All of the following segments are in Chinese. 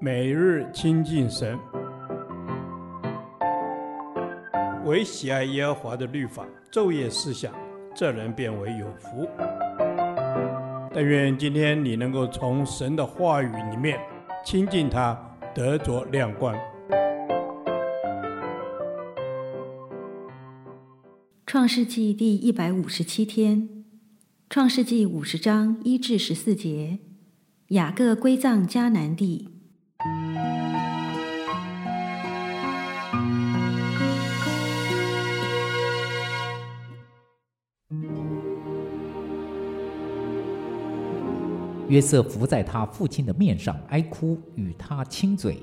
每日亲近神，唯喜爱耶和华的律法，昼夜思想，这人便为有福。但愿今天你能够从神的话语里面亲近他，得着亮光。创世纪第一百五十七天，创世纪五十章一至十四节，雅各归葬迦南地。约瑟伏在他父亲的面上哀哭，与他亲嘴。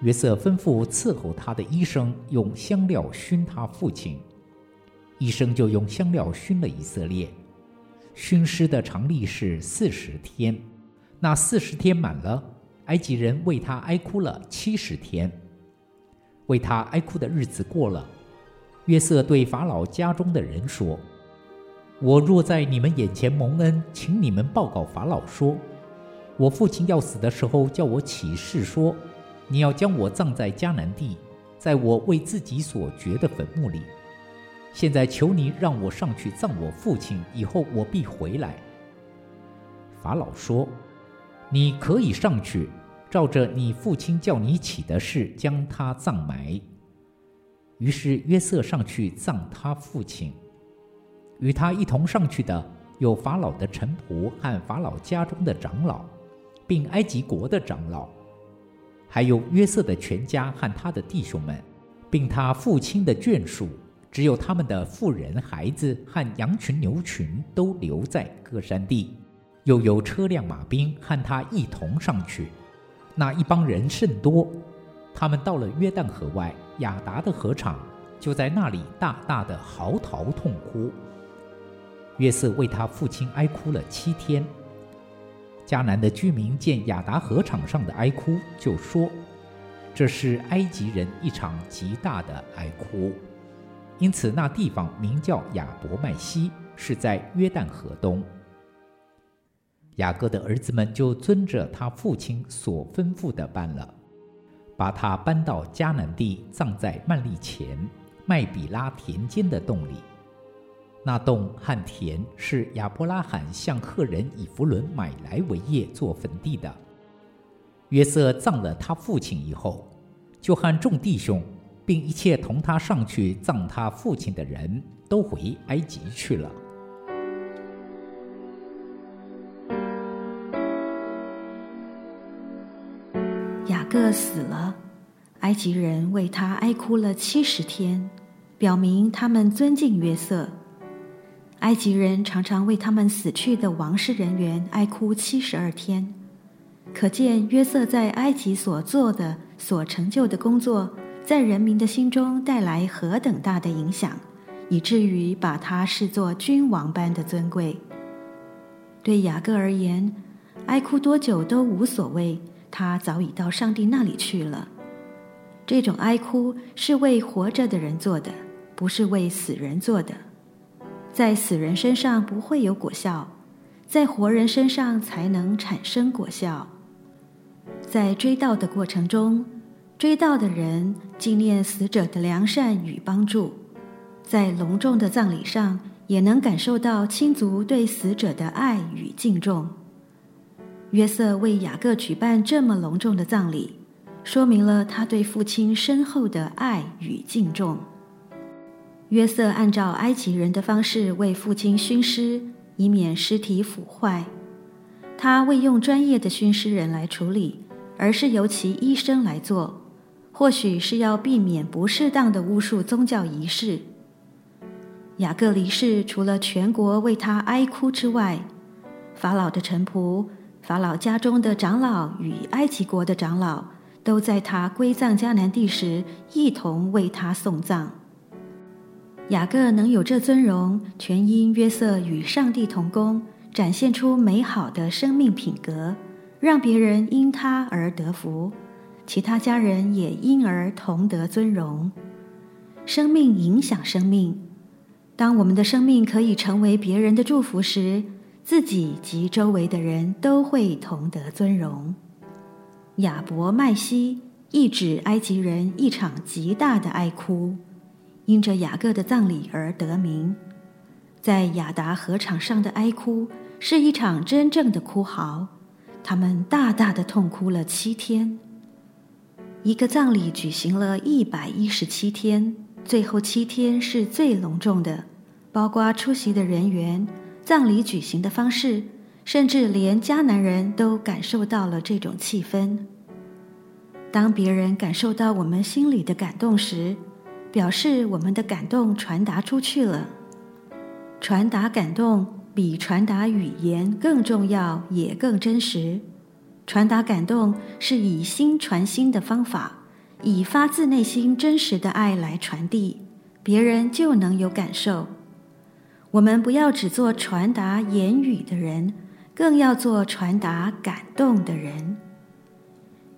约瑟吩咐伺候他的医生用香料熏他父亲，医生就用香料熏了以色列。熏尸的常例是四十天，那四十天满了，埃及人为他哀哭了七十天。为他哀哭的日子过了，约瑟对法老家中的人说。我若在你们眼前蒙恩，请你们报告法老说：我父亲要死的时候，叫我起誓说，你要将我葬在迦南地，在我为自己所掘的坟墓里。现在求你让我上去葬我父亲，以后我必回来。法老说：你可以上去，照着你父亲叫你起的事，将他葬埋。于是约瑟上去葬他父亲。与他一同上去的有法老的臣仆和法老家中的长老，并埃及国的长老，还有约瑟的全家和他的弟兄们，并他父亲的眷属，只有他们的妇人、孩子和羊群、牛群都留在歌山地，又有车辆、马兵和他一同上去。那一帮人甚多，他们到了约旦河外亚达的河场，就在那里大大的嚎啕痛哭。约瑟为他父亲哀哭了七天。迦南的居民见亚达河场上的哀哭，就说：“这是埃及人一场极大的哀哭。”因此，那地方名叫亚伯麦西，是在约旦河东。雅各的儿子们就遵着他父亲所吩咐的办了，把他搬到迦南地，葬在曼利前麦比拉田间的洞里。那洞和田是亚伯拉罕向赫人以弗伦买来为业做坟地的。约瑟葬了他父亲以后，就和众弟兄，并一切同他上去葬他父亲的人都回埃及去了。雅各死了，埃及人为他哀哭了七十天，表明他们尊敬约瑟。埃及人常常为他们死去的王室人员哀哭七十二天，可见约瑟在埃及所做的、所成就的工作，在人民的心中带来何等大的影响，以至于把他视作君王般的尊贵。对雅各而言，哀哭多久都无所谓，他早已到上帝那里去了。这种哀哭是为活着的人做的，不是为死人做的。在死人身上不会有果效，在活人身上才能产生果效。在追悼的过程中，追悼的人纪念死者的良善与帮助，在隆重的葬礼上也能感受到亲族对死者的爱与敬重。约瑟为雅各举办这么隆重的葬礼，说明了他对父亲深厚的爱与敬重。约瑟按照埃及人的方式为父亲熏尸，以免尸体腐坏。他未用专业的熏尸人来处理，而是由其医生来做，或许是要避免不适当的巫术宗教仪式。雅各离世，除了全国为他哀哭之外，法老的臣仆、法老家中的长老与埃及国的长老，都在他归葬迦南地时一同为他送葬。雅各能有这尊荣，全因约瑟与上帝同工，展现出美好的生命品格，让别人因他而得福，其他家人也因而同得尊荣。生命影响生命，当我们的生命可以成为别人的祝福时，自己及周围的人都会同得尊荣。亚伯麦西一指埃及人一场极大的哀哭，因着雅各的葬礼而得名。在雅达河场上的哀哭是一场真正的哭嚎，他们大大的痛哭了七天。一个葬礼举行了一百一十七天，最后七天是最隆重的，包括出席的人员、葬礼举行的方式，甚至连迦南人都感受到了这种气氛。当别人感受到我们心里的感动时，表示我们的感动传达出去了。传达感动比传达语言更重要，也更真实。传达感动是以心传心的方法，以发自内心真实的爱来传递，别人就能有感受。我们不要只做传达言语的人，更要做传达感动的人。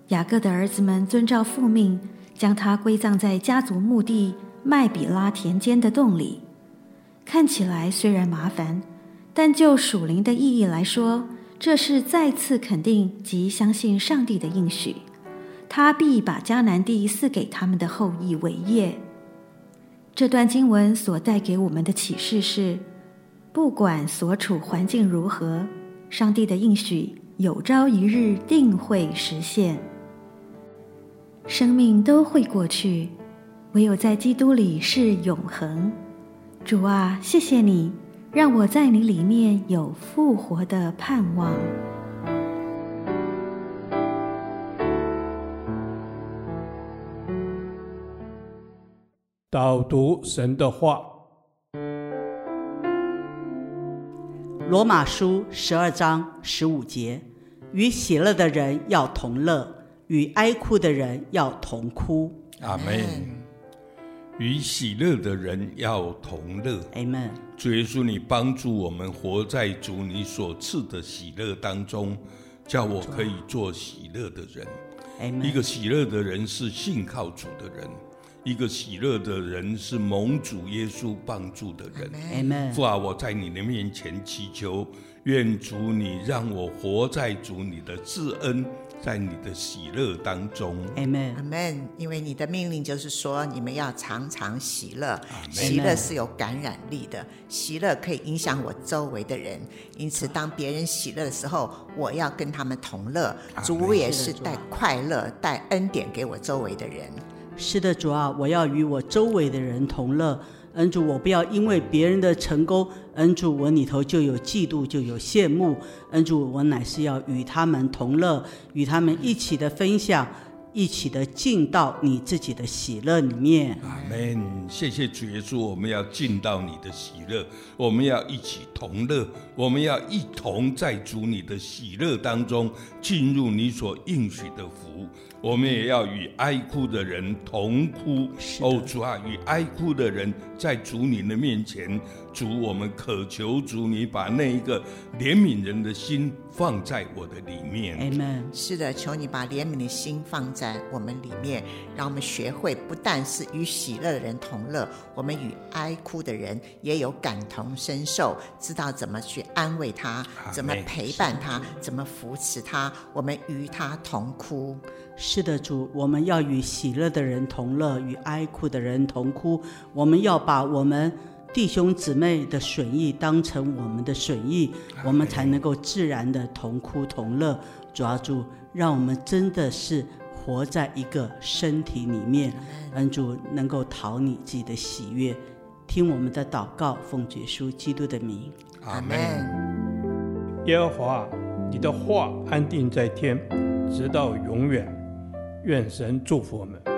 雅各的儿子们遵照父命，将他归葬在家族墓地麦比拉田间的洞里。看起来虽然麻烦，但就属灵的意义来说，这是再次肯定及相信上帝的应许，他必把迦南地赐给他们的后裔为业。这段经文所带给我们的启示是：不管所处环境如何，上帝的应许有朝一日定会实现。生命都会过去，唯有在基督里是永恒。主啊，谢谢你，让我在你里面有复活的盼望。导读神的话，罗马书十二章十五节：与喜乐的人要同乐，与哀哭的人要同哭。阿门。与喜乐的人要同乐。Amen。主耶稣，你帮助我们活在主你所赐的喜乐当中，叫我可以做喜乐的人。Amen。一个喜乐的人是信靠主的人，一个喜乐的人是蒙主耶稣帮助的人。Amen。父啊，我在你的面前祈求，愿主你让我活在主你的至恩。在你的喜乐当中，Amen，Amen。因为你的命令就是说，你们要常常喜乐。Amen 喜乐是有感染力的，喜乐可以影响我周围的人。因此，当别人喜乐的时候，我要跟他们同乐。主也是带快乐、带恩典给我周围的人。是的，主啊，我要与我周围的人同乐。恩主，我不要因为别人的成功，恩主，我里头就有嫉妒，就有羡慕。恩主，我乃是要与他们同乐，与他们一起的分享。一起的进到你自己的喜乐里面。阿门。谢谢主耶稣，我们要进到你的喜乐，我们要一起同乐，我们要一同在主你的喜乐当中进入你所应许的福。我们也要与哀哭的人同哭。哦，主啊，与哀哭的人在主你的面前，主，我们渴求主你把那一个怜悯人的心放在我的里面。阿门。是的，求你把怜悯的心放在。在我们里面，让我们学会不但是与喜乐的人同乐，我们与哀哭的人也有感同身受，知道怎么去安慰他，怎么陪伴他，怎么扶持他。我们与他同哭。是的，主，我们要与喜乐的人同乐，与哀哭的人同哭。我们要把我们弟兄姊妹的损益当成我们的损益，我们才能够自然的同哭同乐。主啊，主，让我们真的是。活在一个身体里面，恩主能够讨你自己的喜悦，听我们的祷告，奉主耶稣基督的名，阿门。耶和华，你的话安定在天，直到永远。愿神祝福我们。